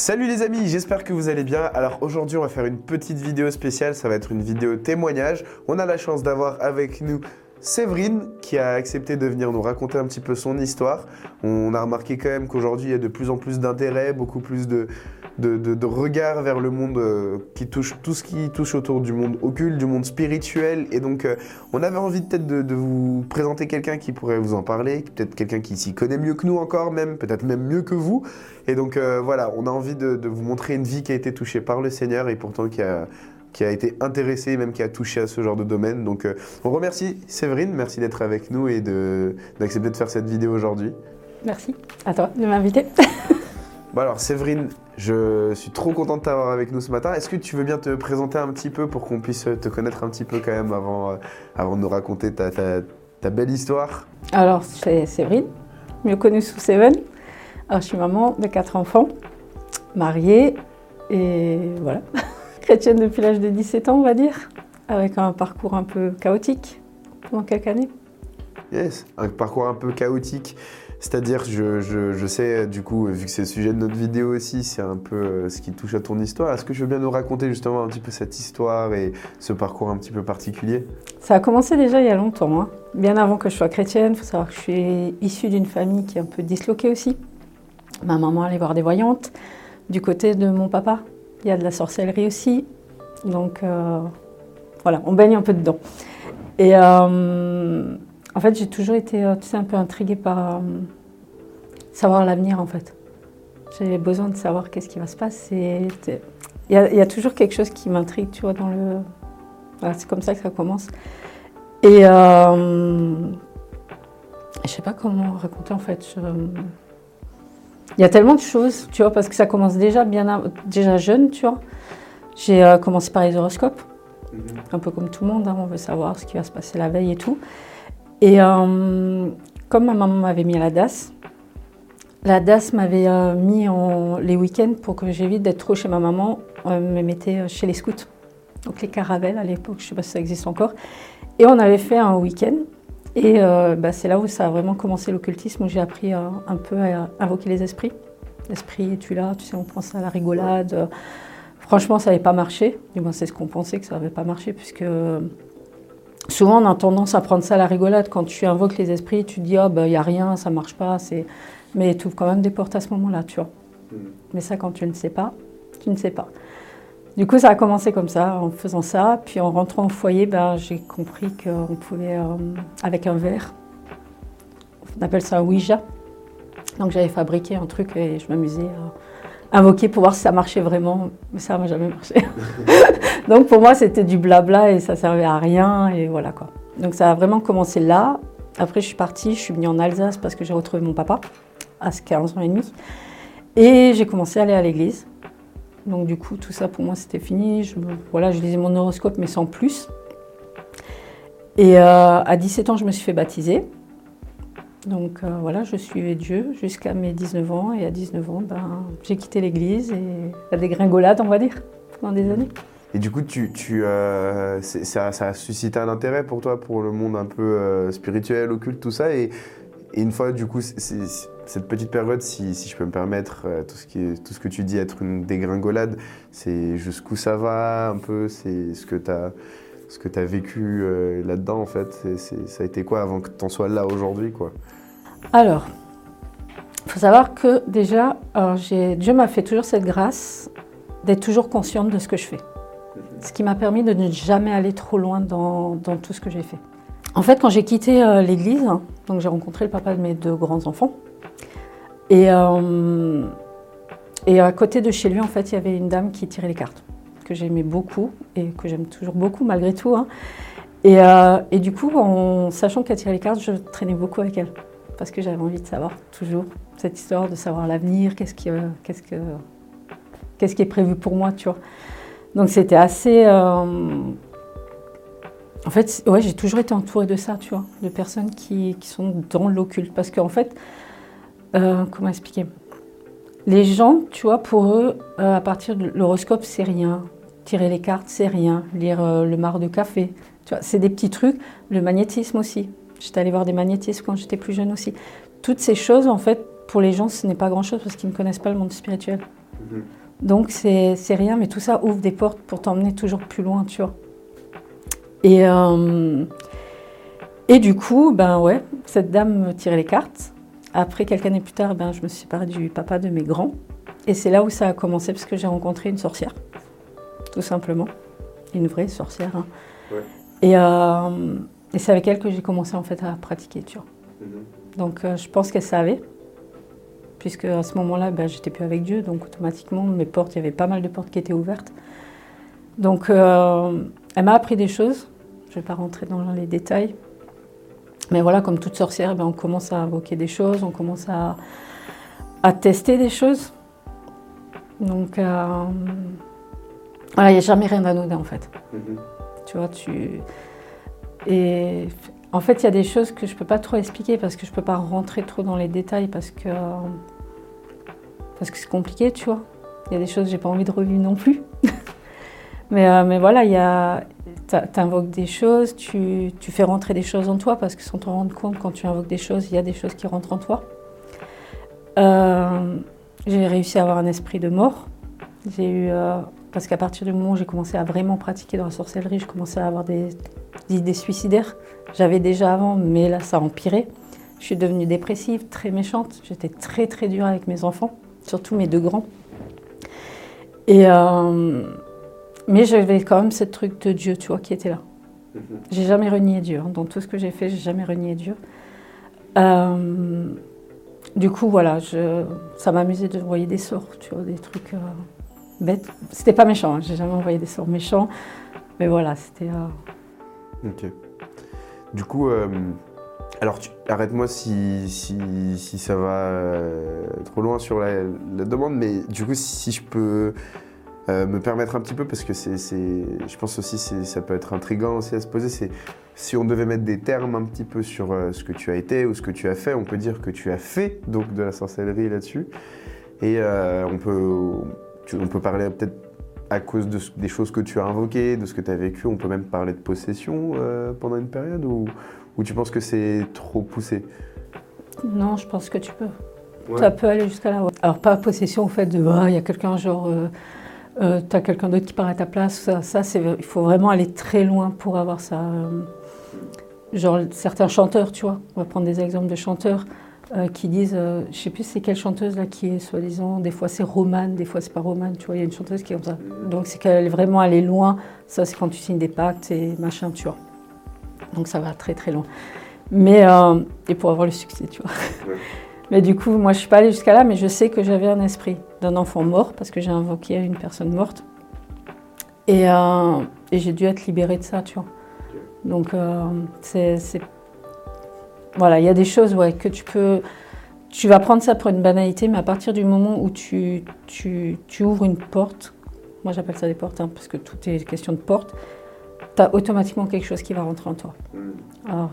Salut les amis, j'espère que vous allez bien. Alors aujourd'hui on va faire une petite vidéo spéciale, ça va être une vidéo témoignage. On a la chance d'avoir avec nous Séverine qui a accepté de venir nous raconter un petit peu son histoire. On a remarqué quand même qu'aujourd'hui il y a de plus en plus d'intérêt, beaucoup plus de, de, regard vers le monde euh, qui touche tout ce qui touche autour du monde occulte, du monde spirituel. Et donc euh, on avait envie peut-être de, vous présenter quelqu'un qui pourrait vous en parler, peut-être quelqu'un qui s'y connaît mieux que nous encore même, peut-être même mieux que vous. Et donc euh, voilà, on a envie de, vous montrer une vie qui a été touchée par le Seigneur et pourtant qui a qui a été intéressé, même qui a touché à ce genre de domaine. Donc euh, on remercie Séverine, merci d'être avec nous et d'accepter de, faire cette vidéo aujourd'hui. Merci à toi de m'inviter. bon alors Séverine, je suis trop content de t'avoir avec nous ce matin. Est-ce que tu veux bien te présenter un petit peu pour qu'on puisse te connaître un petit peu quand même avant, euh, avant de nous raconter ta, ta, belle histoire? Alors c'est Séverine, mieux connue sous Seven. Alors je suis maman de quatre enfants, mariée et voilà. chrétienne depuis l'âge de 17 ans, on va dire, avec un parcours un peu chaotique pendant quelques années. Yes, un parcours un peu chaotique. C'est-à-dire, je, je, sais, du coup, vu que c'est le sujet de notre vidéo aussi, c'est un peu euh, ce qui touche à ton histoire. Est-ce que je veux bien nous raconter justement un petit peu cette histoire et ce parcours un petit peu particulier? Ça a commencé déjà il y a longtemps, hein. bien avant que je sois chrétienne. Il faut savoir que je suis issue d'une famille qui est un peu disloquée aussi. Ma maman allait voir des voyantes. Du côté de mon papa, il y a de la sorcellerie aussi. Donc euh, voilà, on baigne un peu dedans. Et euh, en fait, j'ai toujours été euh, un peu intriguée par savoir l'avenir en fait. J'ai besoin de savoir qu'est-ce qui va se passer. Il y, a, toujours quelque chose qui m'intrigue, tu vois, dans le. c'est comme ça que ça commence. Et je sais pas comment raconter en fait. Il y a tellement de choses, tu vois, parce que ça commence déjà bien déjà jeune, tu vois. J'ai euh, commencé par les horoscopes, mhm. un peu comme tout le monde, hein, on veut savoir ce qui va se passer la veille et tout. Et euh, comme ma maman m'avait mis à la DAS, la DAS m'avait euh, mis en, les week-ends pour que j'évite d'être trop chez ma maman, me mettait chez les scouts, donc les caravelles à l'époque, je ne sais pas si ça existe encore. Et on avait fait un week-end et euh, bah, c'est là où ça a vraiment commencé l'occultisme, où j'ai appris euh, un peu à invoquer les esprits. L'esprit, es-tu là? Tu sais, on pense à la rigolade. Franchement, ça n'avait pas marché. Du moins, c'est ce qu'on pensait que ça n'avait pas marché, puisque souvent on a tendance à prendre ça à la rigolade. Quand tu invoques les esprits, tu te dis, oh, bah, il n'y a rien, ça ne marche pas. Mais tu ouvres quand même des portes à ce moment-là, tu vois. Mm. Mais ça, quand tu ne sais pas, tu ne sais pas. Du coup, ça a commencé comme ça, en faisant ça. Puis en rentrant au foyer, ben, j'ai compris qu'on pouvait, euh, avec un verre, on appelle ça un Ouija. Donc j'avais fabriqué un truc et je m'amusais à invoquer pour voir si ça marchait vraiment. Mais ça n'a jamais marché. Donc pour moi, c'était du blabla et ça servait à rien. Et voilà quoi. Donc ça a vraiment commencé là. Après, je suis partie, je suis venue en Alsace parce que j'ai retrouvé mon papa à 15 ans et demi. Et j'ai commencé à aller à l'église. Donc du coup, tout ça pour moi, c'était fini. Je, voilà, je lisais mon horoscope, mais sans plus. Et euh, à 17 ans, je me suis fait baptiser. Donc euh, voilà, je suivais Dieu jusqu'à mes 19 ans. Et à 19 ans, ben, j'ai quitté l'église et la dégringolade, on va dire, pendant des années. Et du coup, tu, tu euh, ça, ça, a suscité un intérêt pour toi, pour le monde un peu spirituel, occulte, tout ça. Et, et une fois, du coup, cette petite période, si, je peux me permettre, euh, tout ce, que tu dis être une dégringolade, c'est jusqu'où ça va un peu, c'est ce que tu as, ce que as vécu euh, là-dedans en fait. ça a été quoi avant que tu en sois là aujourd'hui quoi? Alors, il faut savoir que déjà, Dieu m'a fait toujours cette grâce d'être toujours consciente de ce que je fais. Ce qui m'a permis de ne jamais aller trop loin dans tout ce que j'ai fait. En fait, quand j'ai quitté euh, l'église, donc j'ai rencontré le papa de mes deux grands-enfants, et, euh, et à côté de chez lui, en fait, il y avait une dame qui tirait les cartes, que j'aimais beaucoup et que j'aime toujours beaucoup malgré tout. Hein. Et, euh, et, du coup, en sachant qu'elle tirait les cartes, je traînais beaucoup avec elle. Parce que j'avais envie de savoir toujours cette histoire, de savoir l'avenir, qu'est-ce qui, qu'est-ce que, qu'est-ce qui est prévu pour moi, tu vois. Donc c'était assez. En fait, ouais, j'ai toujours été entourée de ça, tu vois, de personnes qui, qui sont dans l'occulte. Parce qu'en fait, euh, comment expliquer? Les gens, tu vois, pour eux, euh, à partir de l'horoscope, c'est rien. Tirer les cartes, c'est rien. Lire euh, le mar de café, tu vois, c'est des petits trucs. Le magnétisme aussi. J'étais allée voir des magnétismes quand j'étais plus jeune aussi. Toutes ces choses, en fait, pour les gens, ce n'est pas grand-chose parce qu'ils ne connaissent pas le monde spirituel. Mhm. Donc c'est rien, mais tout ça ouvre des portes pour t'emmener toujours plus loin, tu vois. Et, euh, et du coup, ben ouais, cette dame me tirait les cartes. Après, quelques années plus tard, ben, je me suis séparée du papa de mes grands. Et c'est là où ça a commencé, parce que j'ai rencontré une sorcière, tout simplement. Une vraie sorcière. Hein. Et, euh, et c'est avec elle que j'ai commencé en fait à pratiquer, tu vois. Mhm. Donc euh, je pense qu'elle savait, puisque à ce moment-là, ben, j'étais plus avec Dieu, donc automatiquement, mes portes, il y avait pas mal de portes qui étaient ouvertes. Donc euh, elle m'a appris des choses, je ne vais pas rentrer dans les détails, mais voilà, comme toute sorcière, ben, on commence à invoquer des choses, on commence à, à tester des choses. Donc euh, voilà, il n'y a jamais rien d'anodin en fait. Mhm. Tu vois, tu... Et en fait, il y a des choses que je ne peux pas trop expliquer parce que je ne peux pas rentrer trop dans les détails parce que parce que c'est compliqué, tu vois. Il y a des choses que j'ai pas envie de revivre non plus. mais, euh, mais voilà, tu invoques des choses, tu, fais rentrer des choses en toi parce que sans t'en rendre compte, quand tu invoques des choses, il y a des choses qui rentrent en toi. Euh, j'ai réussi à avoir un esprit de mort. J'ai eu, euh, parce qu'à partir du moment où j'ai commencé à vraiment pratiquer dans la sorcellerie, je commençais à avoir des, idées suicidaires. J'avais déjà avant, mais là, ça a empiré. Je suis devenue dépressive, très méchante. J'étais très, très dure avec mes enfants, surtout mes deux grands. Et, mais j'avais quand même ce truc de Dieu, tu vois, qui était là. Mhm. J'ai jamais renié Dieu. Hein. Dans tout ce que j'ai fait, j'ai jamais renié Dieu. Euh, du coup, voilà, je, ça m'amusait de envoyer des sorts, tu vois, des trucs euh, bêtes. C'était pas méchant, hein, j'ai jamais envoyé des sorts méchants, mais voilà, c'était. Ok. Du coup, euh, alors arrête-moi si, si, ça va euh, trop loin sur la, demande, mais du coup, si, je peux euh, me permettre un petit peu, parce que c'est, je pense aussi que ça peut être intriguant aussi à se poser, c'est si on devait mettre des termes un petit peu sur ce que tu as été ou ce que tu as fait, on peut dire que tu as fait donc de la sorcellerie là-dessus. Et on, peut, on peut parler peut-être à cause de, des choses que tu as invoquées, de ce que tu as vécu, on peut même parler de possession euh, pendant une période ou, tu penses que c'est trop poussé? Non, je pense que tu peux. Ça peut aller jusqu'à là. Alors, pas possession au fait de ah, il y a quelqu'un, genre, euh, euh, tu as quelqu'un d'autre qui part à ta place. Ça, c'est, il faut vraiment aller très loin pour avoir ça. genre, certains chanteurs, tu vois, on va prendre des exemples de chanteurs. Euh, qui disent, euh, je sais plus c'est quelle chanteuse là qui est soi-disant, des fois c'est romane, des fois c'est pas romane, tu vois, il y a une chanteuse qui est comme ça. Donc c'est qu'elle est vraiment allée loin, ça c'est quand tu signes des pactes et machin, tu vois. Donc ça va très très loin. Mais, euh, et pour avoir le succès, tu vois. Mais du coup, moi je suis pas allée jusqu'à là, mais je sais que j'avais un esprit d'un enfant mort, parce que j'ai invoqué une personne morte. Et, et j'ai dû être libérée de ça, tu vois. Donc c'est voilà, il y a des choses ouais, que tu peux. Tu vas prendre ça pour une banalité, mais à partir du moment où tu, tu, tu ouvres une porte, moi j'appelle ça des portes, hein, parce que tout est question de porte, tu as automatiquement quelque chose qui va rentrer en toi. Mm. Alors,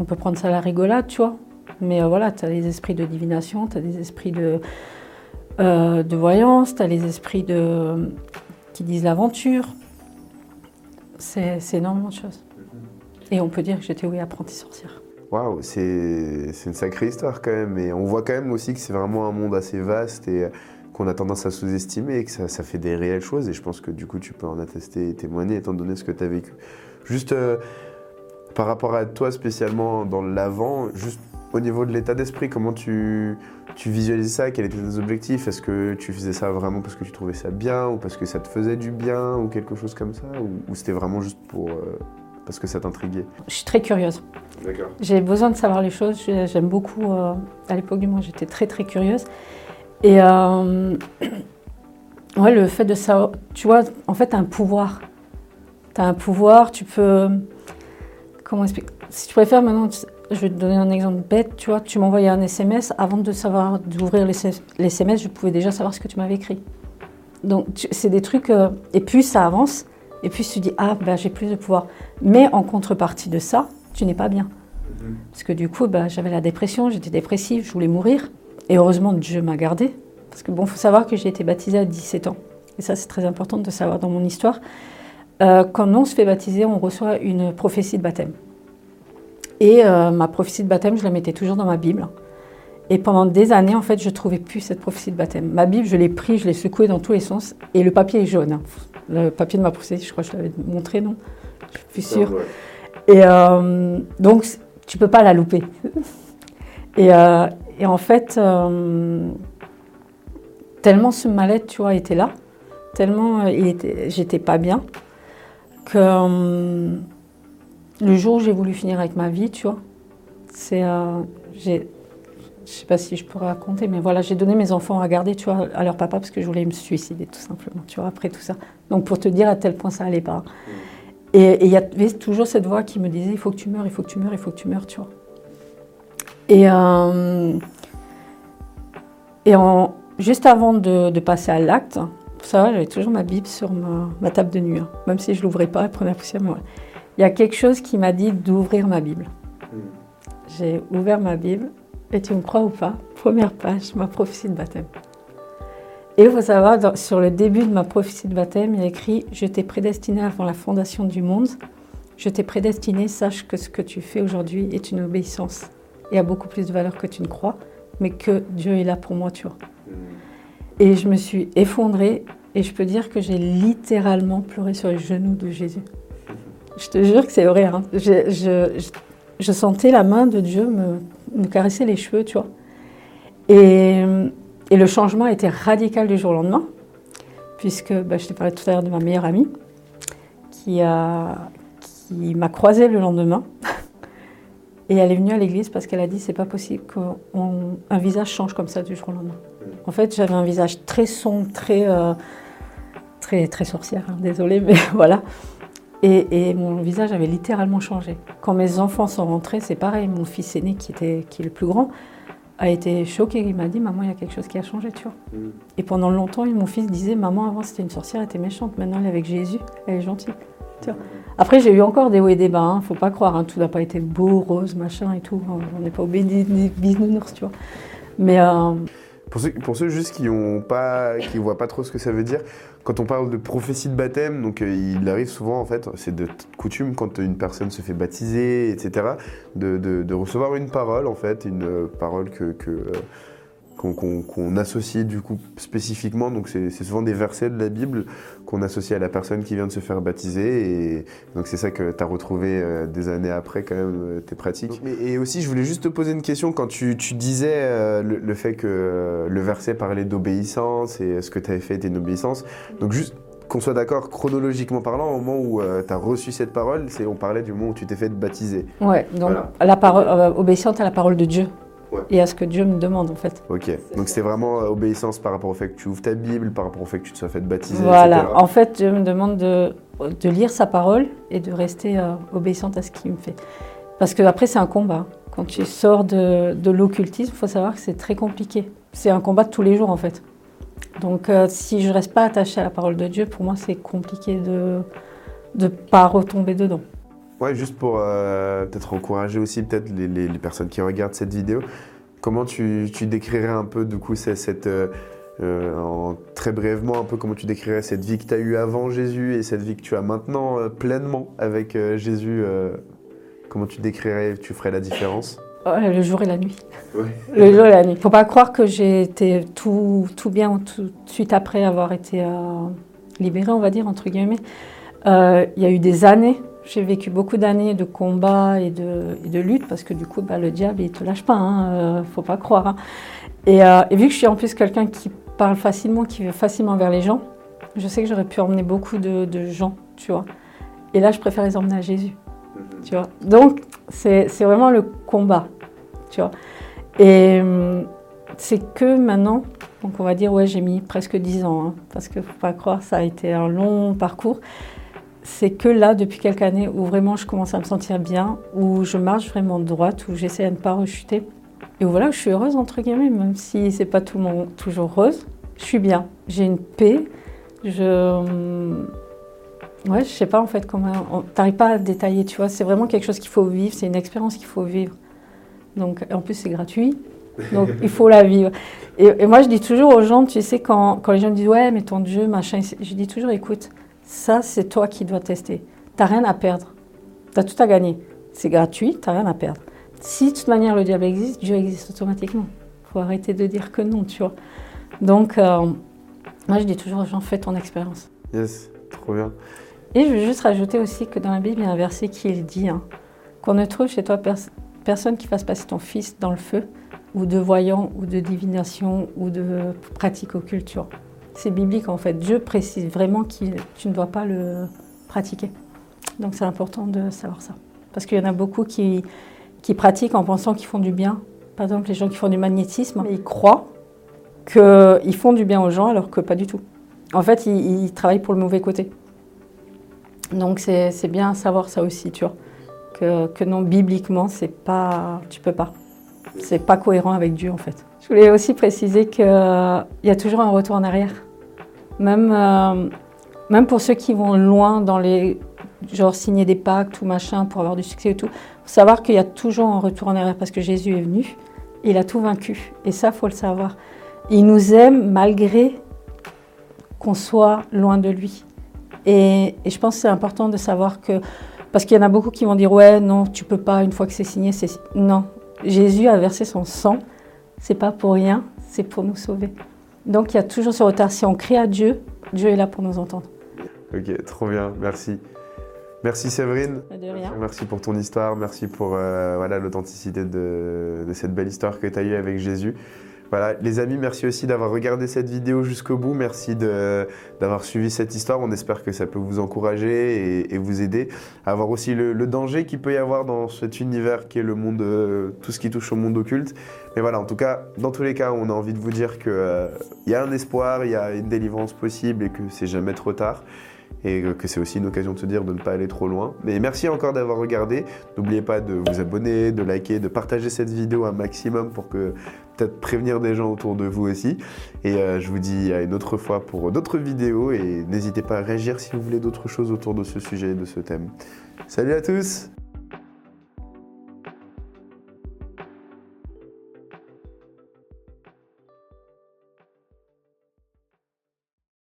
on peut prendre ça à la rigolade, tu vois, mais euh, voilà, tu as les esprits de divination, tu as des esprits de, euh, de voyance, tu as les esprits de, qui disent l'aventure. C'est énormément de choses. Et on peut dire que j'étais, oui, apprentie sorcière. Waouh, c'est une sacrée histoire quand même. Et on voit quand même aussi que c'est vraiment un monde assez vaste et euh, qu'on a tendance à sous-estimer et que ça, fait des réelles choses. Et je pense que du coup, tu peux en attester et témoigner étant donné ce que tu as vécu. Juste euh, par rapport à toi spécialement dans l'avant, juste au niveau de l'état d'esprit, comment tu, tu visualisais ça Quels étaient tes objectifs? Est-ce que tu faisais ça vraiment parce que tu trouvais ça bien ou parce que ça te faisait du bien ou quelque chose comme ça? Ou, c'était vraiment juste pour, euh, parce que ça t'intriguait? Je suis très curieuse. J'ai besoin de savoir les choses. J'aime beaucoup. Euh, à l'époque du moins, j'étais très très curieuse. Et euh, ouais, le fait de savoir. Tu vois, en fait, tu as un pouvoir. Tu as un pouvoir, tu peux. Comment expliquer Si tu préfères maintenant, je vais te donner un exemple bête. Tu vois, tu m'envoyais un SMS. Avant de savoir d'ouvrir les, SMS, je pouvais déjà savoir ce que tu m'avais écrit. Donc, c'est des trucs. Euh, et puis, ça avance. Et puis, tu dis, ah, ben, j'ai plus de pouvoir. Mais en contrepartie de ça, tu n'es pas bien. Parce que du coup, bah, j'avais la dépression, j'étais dépressive, je voulais mourir. Et heureusement, Dieu m'a gardée. Parce que bon, faut savoir que j'ai été baptisée à 17 ans. Et ça, c'est très important de savoir dans mon histoire. Euh, quand on se fait baptiser, on reçoit une prophétie de baptême. Et euh, ma prophétie de baptême, je la mettais toujours dans ma Bible. Et pendant des années, en fait, je trouvais plus cette prophétie de baptême. Ma Bible, je l'ai pris, je l'ai secouée dans tous les sens, et le papier est jaune. Le papier de ma prophétie, je crois que je l'avais montré, non? Je suis sûre. Et euh, donc, tu peux pas la louper. et, euh, et en fait, euh, tellement ce mal-être, tu vois, était là, tellement il était, j'étais pas bien, que le jour où j'ai voulu finir avec ma vie, tu vois, c'est, euh, j'ai, je sais pas si je pourrais raconter, mais voilà, j'ai donné mes enfants à garder, tu vois, à leur papa parce que je voulais me suicider, tout simplement, tu vois, après tout ça. Donc pour te dire à tel point ça allait pas. Et et il y avait toujours cette voix qui me disait il faut que tu meurs, il faut que tu meurs, il faut que tu meurs, tu vois. Et, euh, et en, juste avant de, de passer à l'acte, ça va, j'avais toujours ma Bible sur ma, ma table de nuit, hein. même si je l'ouvrais pas, elle prenait la poussière. mais voilà. Il y a quelque chose qui m'a dit d'ouvrir ma Bible. J'ai ouvert ma Bible et tu me crois ou pas, première page, ma prophétie de baptême. Et il faut savoir, dans- sur le début de ma prophétie de baptême, il y a écrit Je t'ai prédestiné avant la fondation du monde. Je t'ai prédestiné, sache que ce que tu fais aujourd'hui est une obéissance et a beaucoup plus de valeur que tu ne crois, mais que Dieu est là pour moi, tu vois. Et je me suis effondrée et je peux dire que j'ai littéralement pleuré sur les genoux de Jésus. Je te jure que c'est vrai. hein. Je, je- je- je sentais la main de Dieu me, me caresser les cheveux, tu vois. Et, et le changement été radical du jour au lendemain, puisque bah, je t'ai parlé tout à l'heure de ma meilleure amie, qui, a, qui m'a croisée le lendemain. Et elle est venue à l'église parce qu'elle a dit c'est pas possible qu'un visage change comme ça du jour au lendemain. En fait, j'avais un visage très sombre, très, euh, très, très sorcière, hein, désolée, mais voilà. Et, et mon visage avait littéralement changé. Quand mes enfants sont rentrés, c'est pareil. Mon fils aîné, qui, était, qui est le plus grand, a été choqué. Il m'a dit Maman, il y a quelque chose qui a changé, tu vois. Et pendant longtemps, mon fils disait Maman, avant c'était une sorcière, elle était méchante. Maintenant, elle est avec Jésus, elle est gentille. Tu vois. Après, j'ai eu encore des hauts et des bas. Hein. Faut pas croire, hein. tout n'a pas été beau, rose, machin et tout. On n'est pas au bisounours, tu vois. Mais euh, Pour ceux, pour ceux juste qui pas, qui voient pas trop ce que ça veut dire, quand on parle de prophétie de baptême, donc euh, il arrive souvent en fait, c'est de coutume quand une personne se fait baptiser, etc., de, de- recevoir une parole en fait, une euh, parole que que, euh, qu'on associe du coup spécifiquement. Donc c'est souvent des versets de la Bible qu'on associe à la personne qui vient de se faire baptiser. Et donc c'est ça que tu as retrouvé euh, des années après quand même euh, tes pratiques. Mais- et aussi je voulais juste te poser une question quand tu, tu disais euh, le, le fait que euh, le verset parlait d'obéissance et ce que tu avais fait était une obéissance. Donc juste qu'on soit d'accord chronologiquement parlant, au moment où tu as reçu cette parole, c'est on parlait du moment où tu t'es fait baptiser. ouais, donc Voilà. la parole, euh, obéissante à la parole de Dieu Ouais. et à ce que Dieu me demande, en fait. Ok, donc c'est vraiment euh, obéissance par rapport au fait que tu ouvres ta Bible, par rapport au fait que tu te sois fait baptiser, Voilà, etc. en fait, Dieu me demande de, de lire sa parole et de rester euh, obéissante à ce qu'il me fait. Parce que après, c'est un combat. Quand tu sors de, de l'occultisme, il faut savoir que c'est très compliqué. C'est un combat de tous les jours, en fait. Donc, euh, si je reste pas attachée à la parole de Dieu, pour moi, c'est compliqué de ne pas retomber dedans. Ouais, juste pour euh, peut-être encourager aussi peut-être les, les- les personnes qui regardent cette vidéo, comment tu, tu décrirais un peu du coup cette, euh, euh, en, très brièvement un peu comment tu décrirais cette vie que tu as eue avant Jésus et cette vie que tu as maintenant euh, pleinement avec Jésus Comment tu décrirais, tu ferais la différence? Ouais, le jour et la nuit. Le jour et la nuit. Faut pas croire que j'ai été tout, tout bien tout de suite après avoir été euh, libérée, on va dire, entre guillemets. Euh, Il y a eu des années, j'ai vécu beaucoup d'années de combats et de, et de lutte, parce que du coup, bah, le diable, il te lâche pas, hein, euh, faut pas croire. hein. Et, euh, et vu que je suis en plus quelqu'un qui parle facilement, qui va facilement vers les gens, je sais que j'aurais pu emmener beaucoup de, de gens, tu vois. Et là, je préfère les emmener à Jésus tu vois. Donc, c'est c'est vraiment le combat, tu vois. Et hum, c'est que maintenant, donc on va dire, ouais, j'ai mis presque 10 ans, hein, parce que faut pas croire, ça a été un long parcours. C'est que là, depuis quelques années, où vraiment je commence à me sentir bien, où je marche vraiment droite, où j'essaie de ne pas rechuter. Et voilà, je suis heureuse, entre guillemets, même si c'est pas tout monde toujours heureuse. Je suis bien, j'ai une paix, je... Ouais, je sais pas en fait comment. T'arrives pas à détailler, tu vois. C'est vraiment quelque chose qu'il faut vivre, c'est une expérience qu'il faut vivre. Donc, en plus, c'est gratuit. Donc, il faut la vivre. Et, et moi, je dis toujours aux gens, tu sais, quand, quand les gens me disent, ouais, mais ton Dieu, machin, je dis toujours, écoute, ça, c'est toi qui dois tester. T'as rien à perdre. T'as tout à gagner. C'est gratuit, t'as rien à perdre. Si de toute manière le diable existe, Dieu existe automatiquement. faut arrêter de dire que non, tu vois. Donc, euh, moi, je dis toujours aux gens, fais ton expérience. Yes, trop bien. Et je veux juste rajouter aussi que dans la Bible, il y a un verset qui dit hein, qu'on ne trouve chez toi personne qui fasse passer ton fils dans le feu, ou de voyant, ou de divination, ou de pratique occulte. C'est biblique en fait. Dieu précise vraiment que tu ne dois pas le pratiquer. Donc c'est important de savoir ça. Parce qu'il y en a beaucoup qui, qui pratiquent en pensant qu'ils font du bien. Par exemple, les gens qui font du magnétisme, ils croient qu'ils font du bien aux gens alors que pas du tout. En fait, ils, travaillent pour le mauvais côté. Donc c'est bien savoir ça aussi, tu vois. Que, que non, bibliquement, c'est pas, tu peux pas. C'est pas cohérent avec Dieu en fait. Je voulais aussi préciser qu'il y a toujours un retour en arrière. Même, euh, même pour ceux qui vont loin dans les genre signer des pactes ou machin pour avoir du succès et tout, faut savoir qu'il y a toujours un retour en arrière parce que Jésus est venu, il a tout vaincu. Et ça, faut le savoir. Il nous aime malgré qu'on soit loin de lui. Et, je pense que c'est important de savoir que, parce qu'il y en a beaucoup qui vont dire ouais non tu peux pas une fois que c'est signé, c'est non. Jésus a versé son sang, c'est pas pour rien, c'est pour nous sauver. Donc il y a toujours ce retard. Si on crie à Dieu, Dieu est là pour nous entendre. Ok, trop bien, merci. Merci Séverine. Merci pour ton histoire, merci pour euh, voilà l'authenticité de, de, cette belle histoire que tu as eue avec Jésus. Voilà, les amis, merci aussi d'avoir regardé cette vidéo jusqu'au bout. Merci d'avoir suivi cette histoire. On espère que ça peut vous encourager et, vous aider à voir aussi le, danger qu'il peut y avoir dans cet univers qui est le monde, euh, tout ce qui touche au monde occulte. Mais voilà, en tout cas, dans tous les cas, on a envie de vous dire qu'il euh, y a un espoir, il y a une délivrance possible et que c'est jamais trop tard et que c'est aussi une occasion de se dire de ne pas aller trop loin. Mais merci encore d'avoir regardé. N'oubliez pas de vous abonner, de liker, de partager cette vidéo un maximum pour que peut-être prévenir des gens autour de vous aussi. Et euh, je vous dis à une autre fois pour d'autres vidéos et n'hésitez pas à réagir si vous voulez d'autres choses autour de ce sujet, de ce thème. Salut à tous